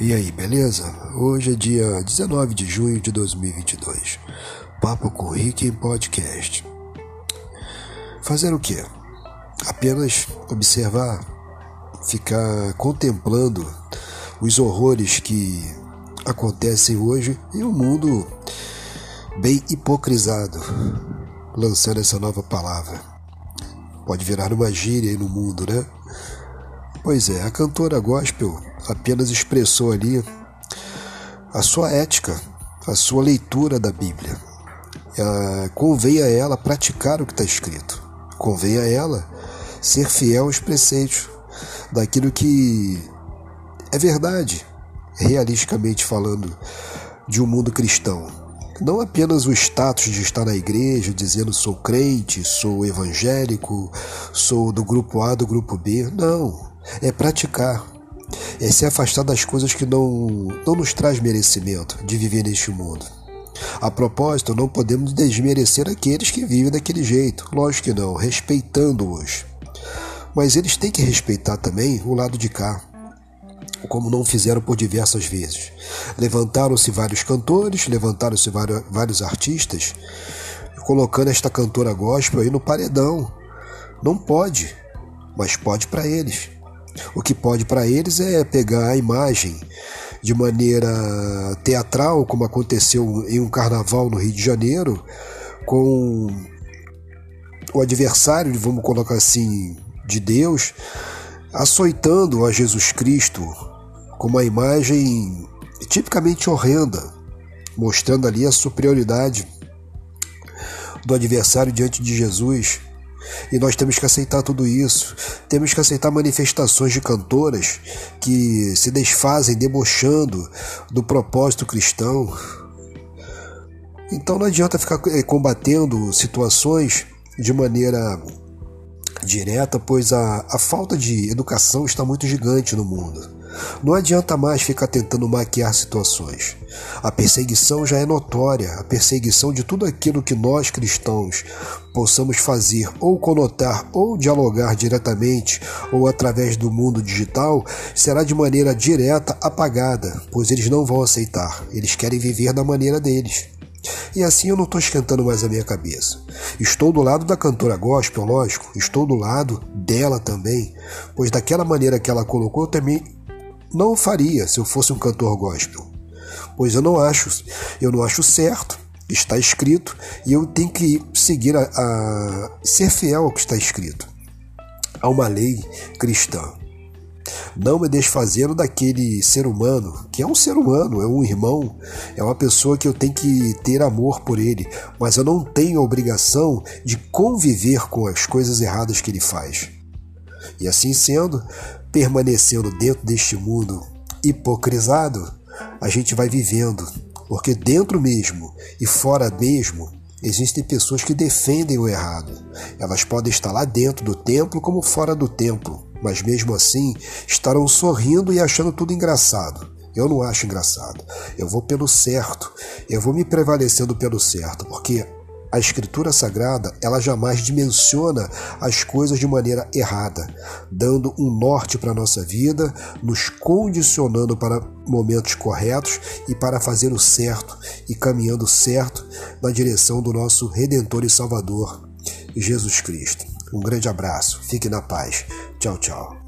E aí, beleza? Hoje é dia 19 de junho de 2022. Papo com Rick em podcast. Fazer o quê? Apenas observar, ficar contemplando os horrores que acontecem hoje em um mundo bem hipocrisado, lançando essa nova palavra. Pode virar uma gíria aí no mundo, né? Pois é, a cantora gospel apenas expressou ali a sua ética, a sua leitura da Bíblia. É, convém a ela praticar o que está escrito. Convém a ela ser fiel aos preceitos daquilo que é verdade, realisticamente falando, de um mundo cristão. Não apenas o status de estar na igreja dizendo sou crente, sou evangélico, sou do grupo A, do grupo B. Não. É praticar é se afastar das coisas que não, não nos traz merecimento de viver neste mundo. A propósito, não podemos desmerecer aqueles que vivem daquele jeito, lógico que não, respeitando-os. Mas eles têm que respeitar também o lado de cá, como não fizeram por diversas vezes. Levantaram-se vários cantores, levantaram-se vários artistas, colocando esta cantora gospel aí no paredão. Não pode, mas pode para eles. O que pode para eles é pegar a imagem de maneira teatral, como aconteceu em um carnaval no Rio de Janeiro, com o adversário, vamos colocar assim, de Deus, açoitando a Jesus Cristo com uma imagem tipicamente horrenda, mostrando ali a superioridade do adversário diante de Jesus. E nós temos que aceitar tudo isso. Temos que aceitar manifestações de cantoras que se desfazem debochando do propósito cristão. Então não adianta ficar eh, combatendo situações de maneira direta, pois a, a falta de educação está muito gigante no mundo. Não adianta mais ficar tentando maquiar situações. A perseguição já é notória, a perseguição de tudo aquilo que nós cristãos possamos fazer ou conotar ou dialogar diretamente ou através do mundo digital será de maneira direta apagada, pois eles não vão aceitar, eles querem viver da maneira deles. E assim eu não estou esquentando mais a minha cabeça. Estou do lado da cantora gospel, lógico, estou do lado dela também, pois daquela maneira que ela colocou, eu também não o faria se eu fosse um cantor gospel. Pois eu não acho, eu não acho certo, está escrito, e eu tenho que seguir a, a ser fiel ao que está escrito. Há uma lei cristã. Não me desfazendo daquele ser humano, que é um ser humano, é um irmão, é uma pessoa que eu tenho que ter amor por ele, mas eu não tenho a obrigação de conviver com as coisas erradas que ele faz. E assim sendo, permanecendo dentro deste mundo hipocrisado, a gente vai vivendo, porque dentro mesmo e fora mesmo existem pessoas que defendem o errado. Elas podem estar lá dentro do templo como fora do templo, mas mesmo assim estarão sorrindo e achando tudo engraçado. Eu não acho engraçado. Eu vou pelo certo. Eu vou me prevalecendo pelo certo, porque a escritura sagrada, ela jamais dimensiona as coisas de maneira errada, dando um norte para a nossa vida, nos condicionando para momentos corretos e para fazer o certo e caminhando certo na direção do nosso Redentor e Salvador, Jesus Cristo. Um grande abraço, fique na paz. Tchau, tchau.